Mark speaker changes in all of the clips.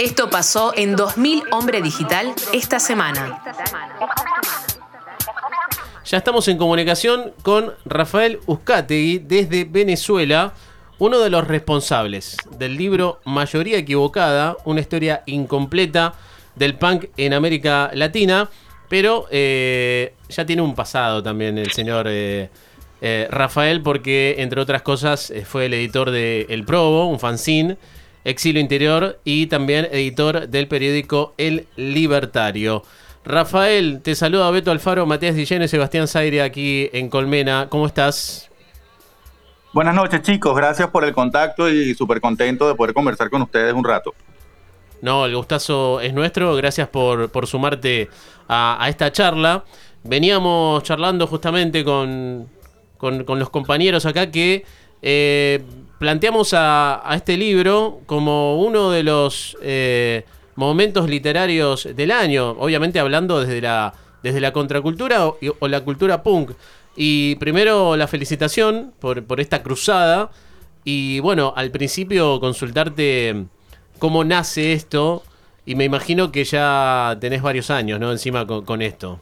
Speaker 1: Esto pasó en 2000 Hombre Digital esta semana.
Speaker 2: Ya estamos en comunicación con Rafael Uzcategui desde Venezuela, uno de los responsables del libro Mayoría Equivocada, una historia incompleta del punk en América Latina, pero eh, ya tiene un pasado también el señor eh, eh, Rafael, porque entre otras cosas fue el editor de El Probo, un fanzine Exilio Interior y también editor del periódico El Libertario. Rafael, te saluda Beto Alfaro, Matías Dillén y Sebastián Zaire aquí en Colmena. ¿Cómo estás?
Speaker 3: Buenas noches chicos, gracias por el contacto y súper contento de poder conversar con ustedes un rato.
Speaker 2: No, el gustazo es nuestro, gracias por, sumarte a, esta charla. Veníamos charlando justamente con, los compañeros acá que eh, planteamos a, este libro como uno de los eh, momentos literarios del año, obviamente hablando desde la, desde la contracultura o, la cultura punk. Y primero la felicitación por, esta cruzada. Y bueno, al principio consultarte cómo nace esto. Y me imagino que ya tenés varios años, ¿no? Encima con esto.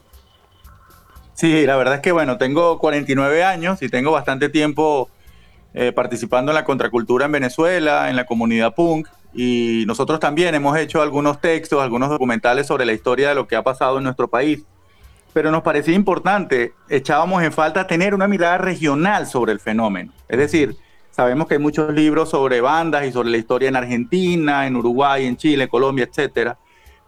Speaker 3: Sí, la verdad es que bueno, tengo 49 años y tengo bastante tiempo eh, participando en la contracultura en Venezuela, en la comunidad punk, y nosotros también hemos hecho algunos textos, algunos documentales sobre la historia de lo que ha pasado en nuestro país. Pero nos parecía importante, echábamos en falta tener una mirada regional sobre el fenómeno. Es decir, sabemos que hay muchos libros sobre bandas y sobre la historia en Argentina, en Uruguay, en Chile, Colombia, etcétera,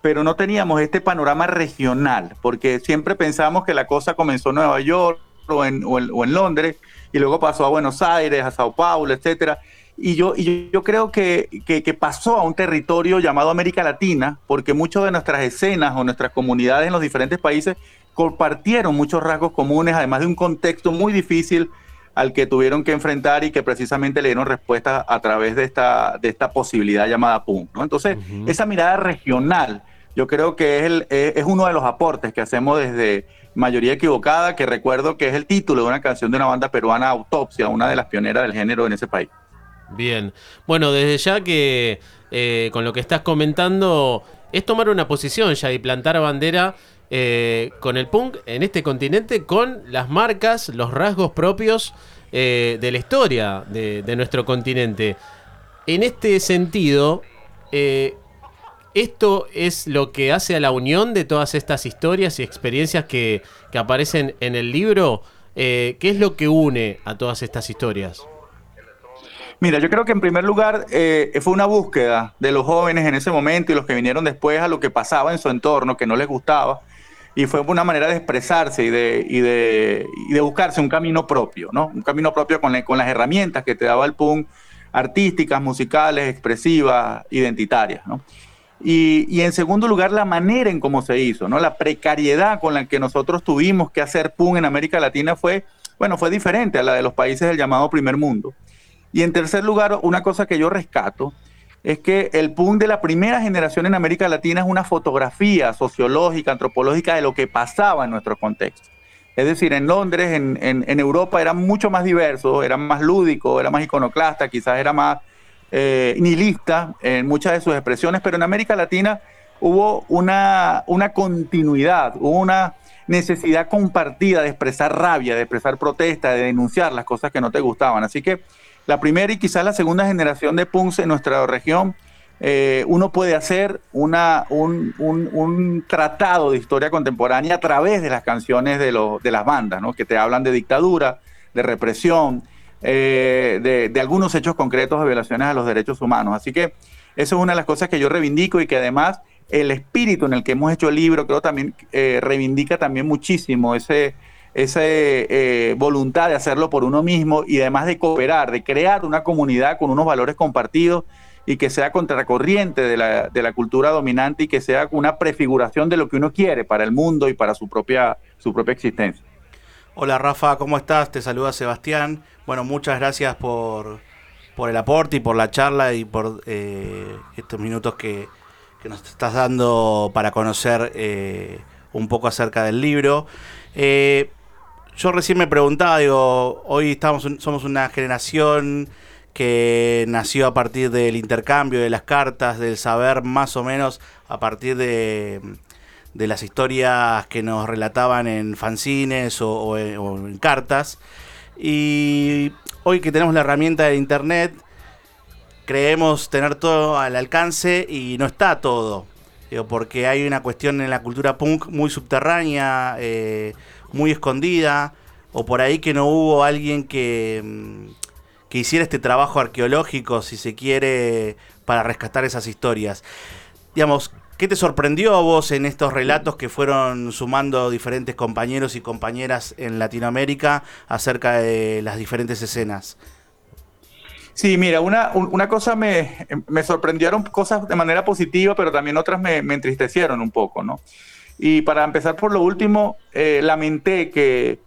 Speaker 3: pero no teníamos este panorama regional, porque siempre pensamos que la cosa comenzó en Nueva York o en, o en Londres, y luego pasó a Buenos Aires, a Sao Paulo, etcétera. Y yo, y yo creo que, que, pasó a un territorio llamado América Latina, porque muchas de nuestras escenas o nuestras comunidades en los diferentes países compartieron muchos rasgos comunes, además de un contexto muy difícil al que tuvieron que enfrentar y que precisamente le dieron respuesta a través de esta, de esta posibilidad llamada PUM. ¿no? Entonces, esa mirada regional, yo creo que es, el, es uno de los aportes que hacemos desde, Mayoría Equivocada, que recuerdo que es el título de una canción de una banda peruana, Autopsia, una de las pioneras del género en ese país.
Speaker 2: Bien, bueno, desde ya que eh, con lo que estás comentando, es tomar una posición ya y plantar bandera eh, con el punk en este continente, con las marcas, los rasgos propios eh, de la historia de, de, nuestro continente. En este sentido, esto es lo que hace a la unión de todas estas historias y experiencias que, aparecen en el libro. Eh, ¿Qué es lo que une a todas estas historias?
Speaker 3: Mira, yo creo que en primer lugar eh, fue una búsqueda de los jóvenes en ese momento y los que vinieron después a lo que pasaba en su entorno, que no les gustaba, y fue una manera de expresarse y de, y de, y de buscarse un camino propio, ¿no? Un camino propio con, con las herramientas que te daba el punk, artísticas, musicales, expresivas, identitarias, ¿no? Y, en segundo lugar, la manera en cómo se hizo, ¿no? La precariedad con la que nosotros tuvimos que hacer PUN en América Latina fue, bueno, fue diferente a la de los países del llamado primer mundo. Y en tercer lugar, una cosa que yo rescato es que el PUN de la primera generación en América Latina es una fotografía sociológica, antropológica de lo que pasaba en nuestro contexto. Es decir, en Londres, en, en Europa era mucho más diverso, era más lúdico, era más iconoclasta, quizás era más eh, nihilista en muchas de sus expresiones, pero en América Latina hubo una, una continuidad, hubo una necesidad compartida de expresar rabia, de expresar protesta, de denunciar las cosas que no te gustaban. Así que la primera y quizás la segunda generación de punks en nuestra región, eh, uno puede hacer una, un, un, tratado de historia contemporánea a través de las canciones de, de las bandas, ¿no? que te hablan de dictadura, de represión, eh, de, algunos hechos concretos de violaciones a los derechos humanos. Así que eso es una de las cosas que yo reivindico y que además el espíritu en el que hemos hecho el libro creo también eh, reivindica también muchísimo ese, esa eh, voluntad de hacerlo por uno mismo y además de cooperar, de crear una comunidad con unos valores compartidos y que sea contracorriente de la, de la cultura dominante y que sea una prefiguración de lo que uno quiere para el mundo y para su propia, su propia existencia.
Speaker 4: Hola Rafa, ¿cómo estás? Te saluda Sebastián. Bueno, muchas gracias por, el aporte y por la charla y por eh, estos minutos que, nos estás dando para conocer eh, un poco acerca del libro. Eh, yo recién me preguntaba, digo, hoy estamos, somos una generación que nació a partir del intercambio de las cartas, del saber más o menos a partir de, las historias que nos relataban en fanzines o, en, cartas. Y hoy que tenemos la herramienta de internet, creemos tener todo al alcance y no está todo. porque hay una cuestión en la cultura punk muy subterránea, eh, muy escondida, o por ahí que no hubo alguien que, mm, que hiciera este trabajo arqueológico, si se quiere, para rescatar esas historias. Digamos, ¿qué te sorprendió a vos en estos relatos que fueron sumando diferentes compañeros y compañeras en Latinoamérica acerca de las diferentes escenas?
Speaker 3: Sí, mira, una, una cosa me, me, sorprendieron cosas de manera positiva, pero también otras me, me, entristecieron un poco, ¿no? Y para empezar por lo último, eh, lamenté que,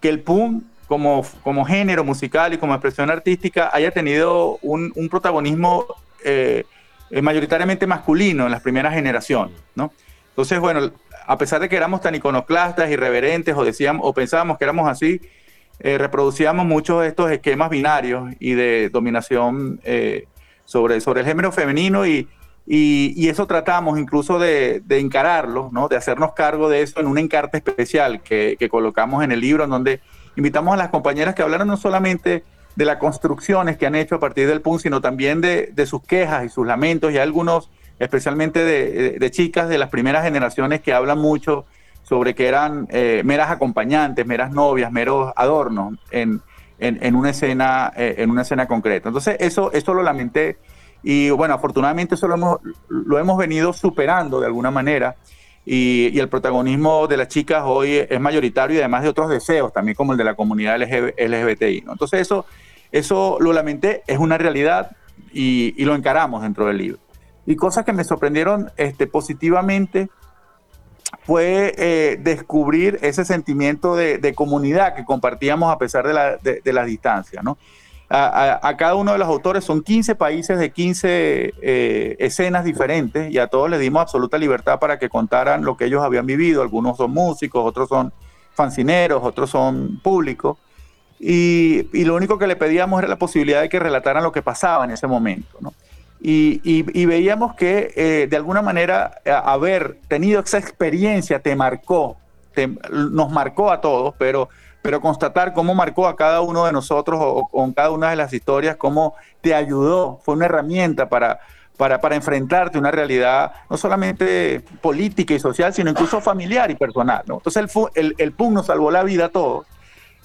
Speaker 3: que el punk como, como género musical y como expresión artística haya tenido un, un protagonismo eh, eh, mayoritariamente masculino en las primeras generaciones, ¿no? Entonces, bueno, a pesar de que éramos tan iconoclastas, irreverentes, o decíamos, o pensábamos que éramos así, eh, reproducíamos muchos de estos esquemas binarios y de dominación sobre, sobre el género femenino y, y, eso tratamos incluso de, de, encararlo, ¿no? de hacernos cargo de eso en un encarte especial que, que colocamos en el libro, en donde invitamos a las compañeras que hablaran no solamente de las construcciones que han hecho a partir del PUN, sino también de, sus quejas y sus lamentos, y algunos, especialmente de, chicas de las primeras generaciones que hablan mucho sobre que eran eh, meras acompañantes, meras novias, meros adornos en, en, una, escena, eh, en una escena concreta. Entonces, eso, eso lo lamenté, y bueno, afortunadamente eso lo hemos, lo hemos venido superando de alguna manera. Y, el protagonismo de las chicas hoy es mayoritario y además de otros deseos, también como el de la comunidad LGBTI. ¿no? Entonces eso, eso lo lamenté, es una realidad y, lo encaramos dentro del libro. Y cosas que me sorprendieron este, positivamente fue eh, descubrir ese sentimiento de, comunidad que compartíamos a pesar de de, de distancia. ¿no? A, cada uno de los autores son 15 países de 15 eh, escenas diferentes y a todos les dimos absoluta libertad para que contaran lo que ellos habían vivido. Algunos son músicos, otros son fancineros, otros son públicos. Y, lo único que le pedíamos era la posibilidad de que relataran lo que pasaba en ese momento. Y, veíamos que eh, de alguna manera haber tenido esa experiencia te marcó, nos marcó a todos, pero pero constatar cómo marcó a cada uno de nosotros o, con cada una de las historias, cómo te ayudó, fue una herramienta para, para, para, enfrentarte a una realidad no solamente política y social, sino incluso familiar y personal. Entonces el, el, PUN nos salvó la vida a todos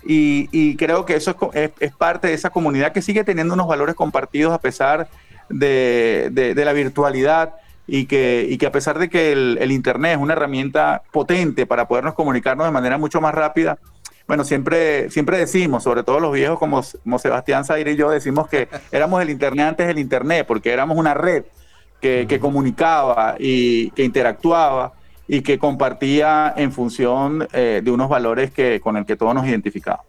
Speaker 3: y, creo que eso es, parte de esa comunidad que sigue teniendo unos valores compartidos a pesar de, de, la virtualidad. Y que, y que, a pesar de que el, el Internet es una herramienta potente para podernos comunicarnos de manera mucho más rápida, bueno, siempre, siempre decimos, sobre todo los viejos como, Sebastián Zaire y yo, decimos que éramos el Internet antes del Internet, porque éramos una red que, comunicaba y que interactuaba y que compartía en función eh, de unos valores que, con el que todos nos identificábamos.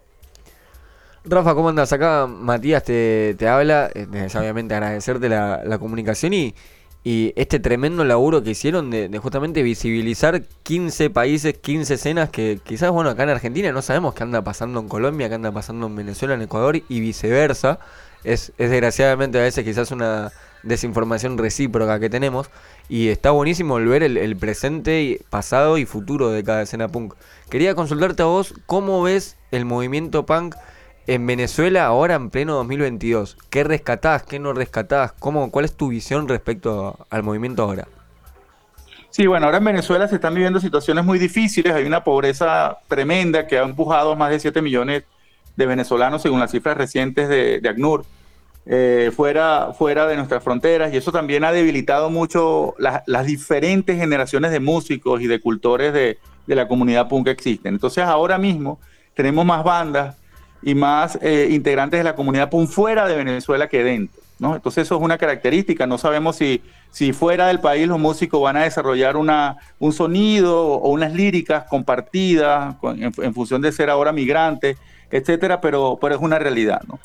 Speaker 5: Rafa, ¿cómo andas? Acá Matías te, te habla, eh, necesariamente agradecerte la, la comunicación y, y este tremendo laburo que hicieron de, justamente visibilizar 15 países, 15 escenas que quizás, bueno, acá en Argentina no sabemos qué anda pasando en Colombia, qué anda pasando en Venezuela, en Ecuador y viceversa. Es, es desgraciadamente a veces quizás una desinformación recíproca que tenemos y está buenísimo ver el, el presente, pasado y futuro de cada escena punk. Quería consultarte a vos cómo ves el movimiento punk en Venezuela ahora en pleno 2022, ¿qué rescatás, qué no rescatás? ¿Cómo, ¿Cuál es tu visión respecto al movimiento ahora?
Speaker 3: Sí, bueno, ahora en Venezuela se están viviendo situaciones muy difíciles, hay una pobreza tremenda que ha empujado a más de 7 millones de venezolanos, según las cifras recientes de, ACNUR, eh, fuera, fuera de nuestras fronteras, y eso también ha debilitado mucho las diferentes generaciones de músicos y de cultores de, de la comunidad punk que existen. Entonces ahora mismo tenemos más bandas y más eh, integrantes de la comunidad PUN fuera de Venezuela que dentro. ¿no? Entonces eso es una característica. No sabemos si, si fuera del país los músicos van a desarrollar una, un sonido o unas líricas compartidas en, función de ser ahora migrantes, etcétera, pero, pero es una realidad. ¿no?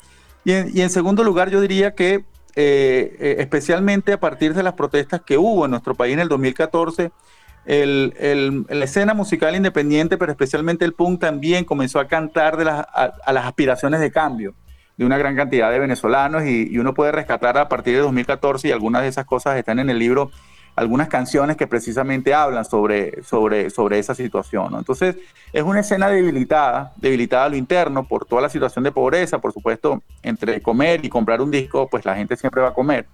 Speaker 3: Y, en, segundo lugar, yo diría que eh, eh, especialmente a partir de las protestas que hubo en nuestro país en el 2014, el, la escena musical independiente, pero especialmente el punk también comenzó a cantar de las, a, las aspiraciones de cambio, de una gran cantidad de venezolanos y, uno puede rescatar a partir de 2014 y algunas de esas cosas están en el libro, algunas canciones que precisamente hablan sobre, sobre, sobre esa situación. Entonces es una escena debilitada, debilitada a lo interno por toda la situación de pobreza, por supuesto, entre comer y comprar un disco, pues la gente siempre va a comer.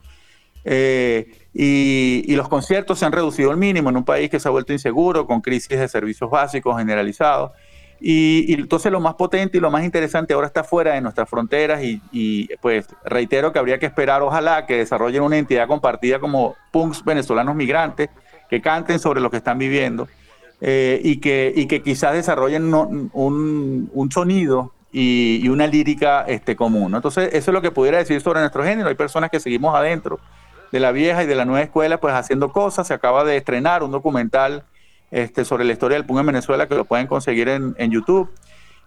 Speaker 3: Eh, y, los conciertos se han reducido al mínimo en un país que se ha vuelto inseguro, con crisis de servicios básicos generalizados. Y, entonces lo más potente y lo más interesante ahora está fuera de nuestras fronteras y, pues reitero que habría que esperar ojalá que desarrollen una entidad compartida como punks venezolanos migrantes que canten sobre lo que están viviendo eh, y, que, y que quizás desarrollen un, un sonido y, una lírica este, común. Entonces eso es lo que pudiera decir sobre nuestro género. Hay personas que seguimos adentro de la vieja y de la nueva escuela pues haciendo cosas. Se acaba de estrenar un documental este, sobre la historia del punk en Venezuela, que lo pueden conseguir en, YouTube.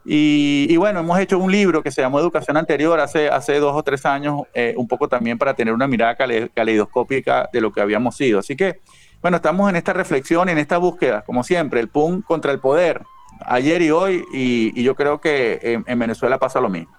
Speaker 3: Y, bueno, hemos hecho un libro que se llamó Educación Anterior hace, hace dos o tres años, eh, un poco también para tener una mirada caleidoscópica de lo que habíamos sido. Así que, bueno, estamos en esta reflexión, en esta búsqueda, como siempre, el punk contra el poder, ayer y hoy, y, yo creo que en Venezuela pasa lo mismo.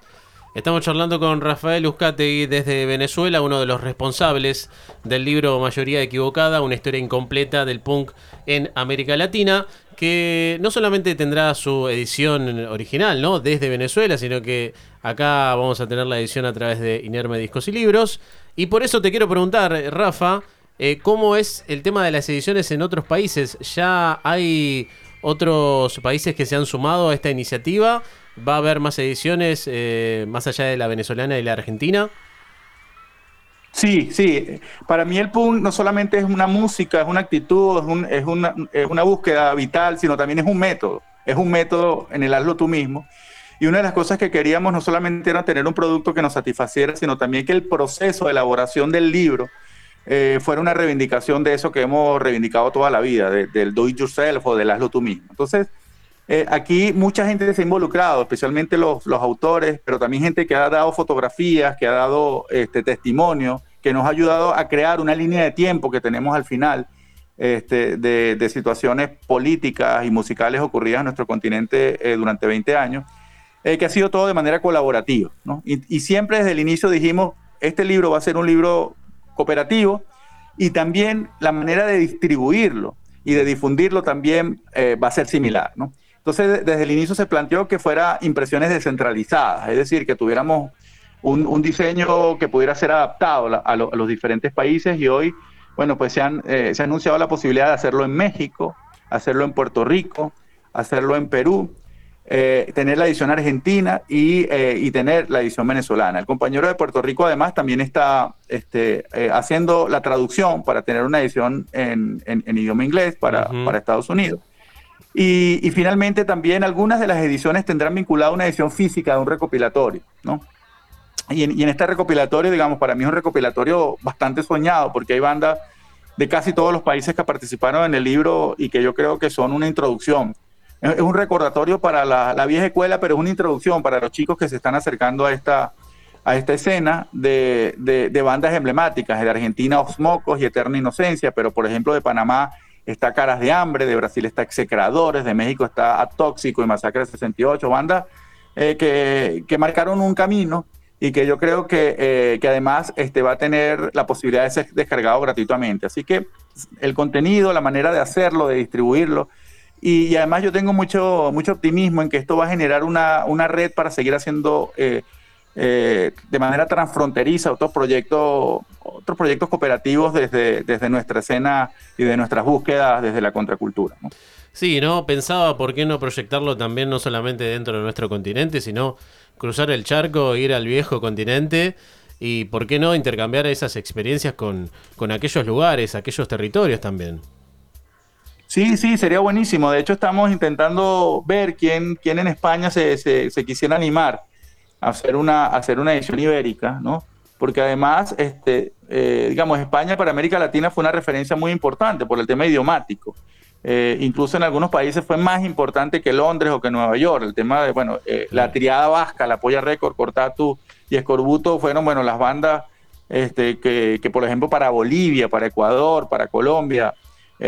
Speaker 2: Estamos charlando con Rafael Uzcategui desde Venezuela, uno de los responsables del libro Mayoría Equivocada, una historia incompleta del punk en América Latina, que no solamente tendrá su edición original, ¿no? Desde Venezuela, sino que acá vamos a tener la edición a través de Inerme Discos y Libros. Y por eso te quiero preguntar, Rafa, eh, ¿cómo es el tema de las ediciones en otros países? ¿Ya hay otros países que se han sumado a esta iniciativa? ¿Va a haber más ediciones eh, más allá de la venezolana y la argentina?
Speaker 3: Sí, sí. Para mí el punk no solamente es una música, es una actitud, es, una, búsqueda vital, sino también es un método. Es un método en el hazlo tú mismo. Y una de las cosas que queríamos no solamente era tener un producto que nos satisfaciera, sino también que el proceso de elaboración del libro eh, fuera una reivindicación de eso que hemos reivindicado toda la vida, del do it yourself o del hazlo tú mismo. Entonces, eh, aquí mucha gente se ha involucrado, especialmente los, autores, pero también gente que ha dado fotografías, que ha dado este, testimonio, que nos ha ayudado a crear una línea de tiempo que tenemos al final este, de, situaciones políticas y musicales ocurridas en nuestro continente eh, durante 20 años, eh, que ha sido todo de manera colaborativa. Y, y siempre desde el inicio dijimos, este libro va a ser un libro cooperativo y también la manera de distribuirlo y de difundirlo también va a ser similar. ¿no? Entonces, desde el inicio se planteó que fuera impresiones descentralizadas, es decir, que tuviéramos un, diseño que pudiera ser adaptado a, los diferentes países y hoy, bueno, pues se, eh, se ha anunciado la posibilidad de hacerlo en México, hacerlo en Puerto Rico, hacerlo en Perú, eh, tener la edición argentina eh, y, tener la edición venezolana. El compañero de Puerto Rico además también está este, haciendo la traducción para tener una edición en, idioma inglés para, para Estados Unidos. Y, finalmente también algunas de las ediciones tendrán vinculada una edición física de un recopilatorio, ¿no? Y en, este recopilatorio, digamos, para mí es un recopilatorio bastante soñado, porque hay bandas de casi todos los países que participaron en el libro y que yo creo que son una introducción. Es, un recordatorio para la, vieja escuela, pero es una introducción para los chicos que se están acercando a esta, a esta escena de, de bandas emblemáticas. De Argentina, Osmocos y Eterna Inocencia, pero por ejemplo de Panamá, está Caras de Hambre, de Brasil está Execradores, de México está Atóxico y Masacre 68, bandas eh, que, marcaron un camino y que yo creo que, eh, que, además este, va a tener la posibilidad de ser descargado gratuitamente. Así que el contenido, la manera de hacerlo, de distribuirlo, y, además yo tengo mucho, mucho optimismo en que esto va a generar una, una red para seguir haciendo eh, eh, de manera transfronteriza otros proyectos, otros proyectos cooperativos desde, desde nuestra escena y de nuestras búsquedas desde la contracultura.
Speaker 2: Sí, ¿no? Pensaba por qué no proyectarlo también no solamente dentro de nuestro continente, sino cruzar el charco, ir al viejo continente y por qué no intercambiar esas experiencias con, con aquellos lugares, aquellos territorios también.
Speaker 3: Sí, sí, sería buenísimo. De hecho, estamos intentando ver quién, quién en España se, se, se quisiera animar hacer una, hacer una edición ibérica, ¿no? Porque además, este, eh, digamos, España para América Latina fue una referencia muy importante por el tema idiomático. Eh, incluso en algunos países fue más importante que Londres o que Nueva York. El tema de, bueno, eh, la triada vasca, la Polla Record, Cortatu y Escorbuto fueron, bueno, las bandas este, que, que, por ejemplo, para Bolivia, para Ecuador, para Colombia,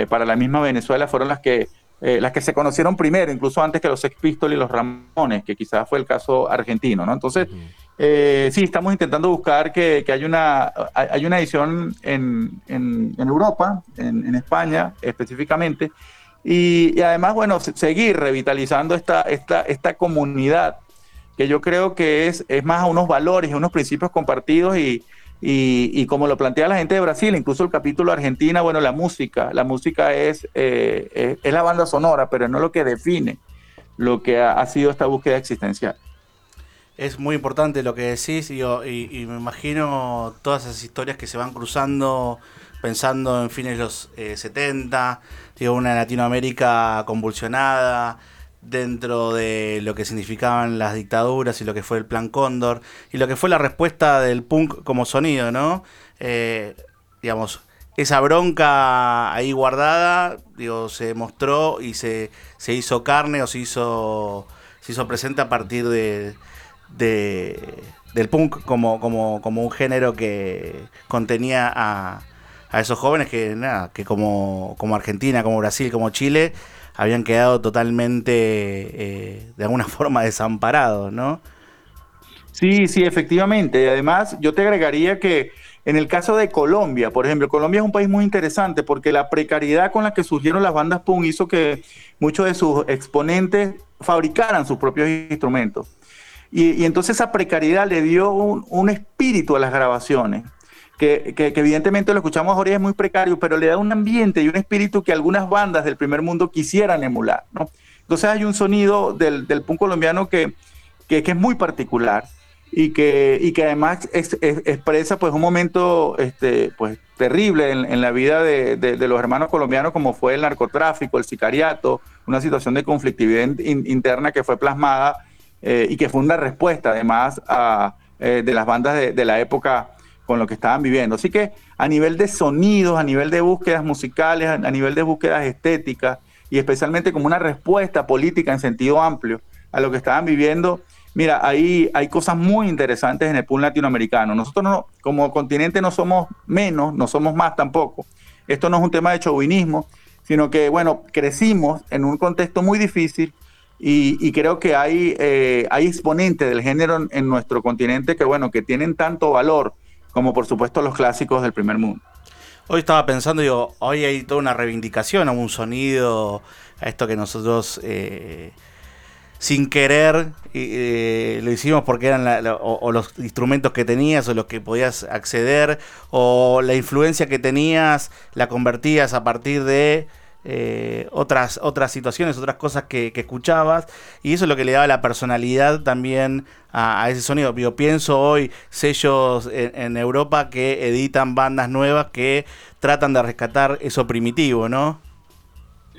Speaker 3: para la misma Venezuela, fueron las que eh, las que se conocieron primero, incluso antes que los Sex Pistols y los Ramones, que quizás fue el caso argentino, ¿no? Entonces, Eh, sí, estamos intentando buscar que, que haya, una, hay una edición en, en, en Europa, en, en, España específicamente, y, y, además, bueno, seguir revitalizando esta, esta, esta comunidad, que yo creo que es, es más a unos valores, a unos principios compartidos y, y, y, como lo plantea la gente de Brasil, incluso el capítulo Argentina, bueno, la música, la música es, eh, es, es, la banda sonora, pero no lo que define lo que ha, sido esta búsqueda existencial.
Speaker 4: Es muy importante lo que decís y, me imagino todas esas historias que se van cruzando pensando en fines de los eh, 70, digo, una Latinoamérica convulsionada dentro de lo que significaban las dictaduras y lo que fue el Plan Cóndor y lo que fue la respuesta del punk como sonido, ¿no? Eh, digamos, esa bronca ahí guardada, digo, se mostró y se, se hizo carne o se hizo, se hizo presente a partir de de, del punk como, como, como un género que contenía a, a esos jóvenes que, nada, que como, como Argentina, como Brasil, como Chile, habían quedado totalmente, eh, de alguna forma, desamparados, ¿no?
Speaker 3: Sí, sí, efectivamente. Y además, yo te agregaría que en el caso de Colombia, por ejemplo, Colombia es un país muy interesante porque la precariedad con la que surgieron las bandas punk hizo que muchos de sus exponentes fabricaran sus propios instrumentos. Y, entonces esa precariedad le dio un espíritu a las grabaciones, que, que, que, evidentemente lo escuchamos ahora y es muy precario, pero le da un ambiente y un espíritu que algunas bandas del primer mundo quisieran emular. ¿no? Entonces hay un sonido del, del punk colombiano que, que, que, es muy particular y que, y que además es, es, expresa pues, un momento este, pues, terrible en, en la vida de, de, de, los hermanos colombianos como fue el narcotráfico, el sicariato, una situación de conflictividad in, interna que fue plasmada eh, y que fue una respuesta además a, eh, de las bandas de, de, la época con lo que estaban viviendo. Así que a nivel de sonidos, a nivel de búsquedas musicales, a, nivel de búsquedas estéticas y especialmente como una respuesta política en sentido amplio a lo que estaban viviendo, mira, ahí hay cosas muy interesantes en el pool latinoamericano. Nosotros no, como continente no somos menos, no somos más tampoco. Esto no es un tema de chauvinismo, sino que, bueno, crecimos en un contexto muy difícil, y, y, creo que hay, eh, hay exponentes del género en, en, nuestro continente que, bueno, que tienen tanto valor como por supuesto los clásicos del primer mundo.
Speaker 4: Hoy estaba pensando, digo, hoy hay toda una reivindicación a un sonido, a esto que nosotros eh, sin querer eh, lo hicimos porque eran o, los instrumentos que tenías o los que podías acceder o la influencia que tenías la convertías a partir de eh, otras, otras situaciones, otras cosas que, que, escuchabas, y eso es lo que le daba la personalidad también a, a ese sonido. Yo pienso hoy sellos en, en, Europa que editan bandas nuevas que tratan de rescatar eso primitivo, ¿no?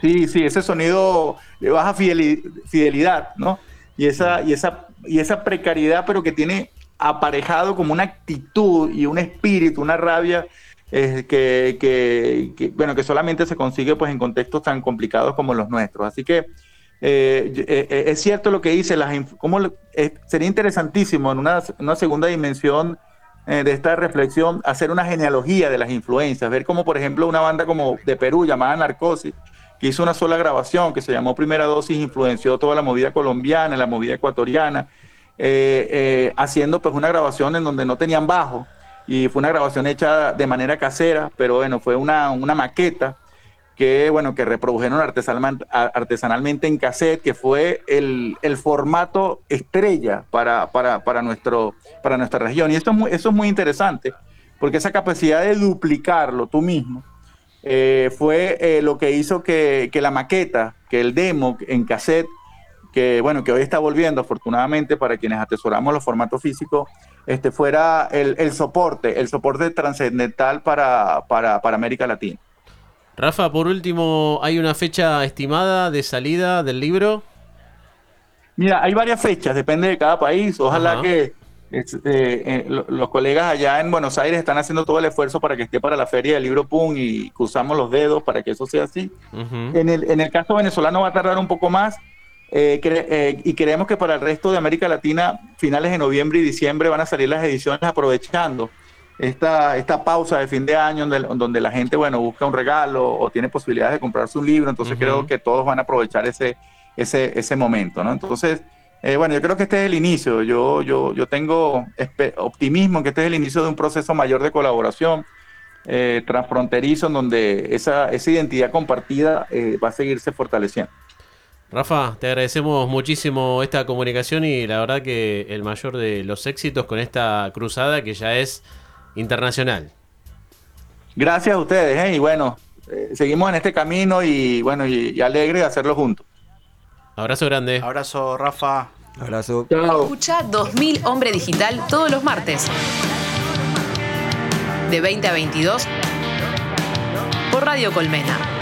Speaker 3: Sí, sí, ese sonido de baja fidelidad, ¿no? Y esa, y esa, y esa precariedad, pero que tiene aparejado como una actitud y un espíritu, una rabia eh, que, bueno, que solamente se consigue pues, en contextos tan complicados como los nuestros. Así que eh, eh, es cierto lo que dice, las, cómo, sería interesantísimo en una, una segunda dimensión de esta reflexión hacer una genealogía de las influencias, ver cómo, por ejemplo, una banda como de Perú llamada Narcosis, que hizo una sola grabación que se llamó Primera Dosis, influenció toda la movida colombiana, la movida ecuatoriana, haciendo pues una grabación en donde no tenían bajo, y fue una grabación hecha de manera casera, pero bueno, fue una, una maqueta que, bueno, que reprodujeron artesanalmente, artesanalmente en cassette, que fue el, el formato estrella para, para, para, nuestro, para nuestra región. Y esto es muy, eso es muy interesante, porque esa capacidad de duplicarlo tú mismo eh, fue eh, lo que hizo que, que la maqueta, que el demo en cassette, que bueno, que hoy está volviendo afortunadamente para quienes atesoramos los formatos físicos, este, fuera el, el soporte, el soporte trascendental para, para, para América Latina.
Speaker 2: Rafa, por último, ¿hay una fecha estimada de salida del libro?
Speaker 3: Mira, hay varias fechas, depende de cada país. Ojalá Ajá. que eh, eh, los colegas allá en Buenos Aires están haciendo todo el esfuerzo para que esté para la feria del libro PUN y cruzamos los dedos para que eso sea así. Uh -huh. en, el, en el caso venezolano va a tardar un poco más, eh, cre eh, y creemos que para el resto de América Latina, finales de noviembre y diciembre van a salir las ediciones aprovechando esta, esta pausa de fin de año donde, donde, la gente, bueno, busca un regalo o tiene posibilidades de comprarse un libro, entonces uh -huh. creo que todos van a aprovechar ese, ese, ese momento, ¿no? Entonces, Eh, bueno, yo creo que este es el inicio. Yo, yo, yo tengo optimismo en que este es el inicio de un proceso mayor de colaboración eh, transfronterizo en donde esa, esa identidad compartida eh, va a seguirse fortaleciendo.
Speaker 2: Rafa, te agradecemos muchísimo esta comunicación y la verdad que el mayor de los éxitos con esta cruzada que ya es internacional.
Speaker 3: Gracias a ustedes, y bueno, seguimos en este camino y bueno, y alegre de hacerlo juntos.
Speaker 2: Abrazo grande.
Speaker 4: Abrazo, Rafa.
Speaker 5: Abrazo.
Speaker 1: Chao. Escucha 2000 Hombre Digital todos los martes. De 20 a 22 por Radio Colmena.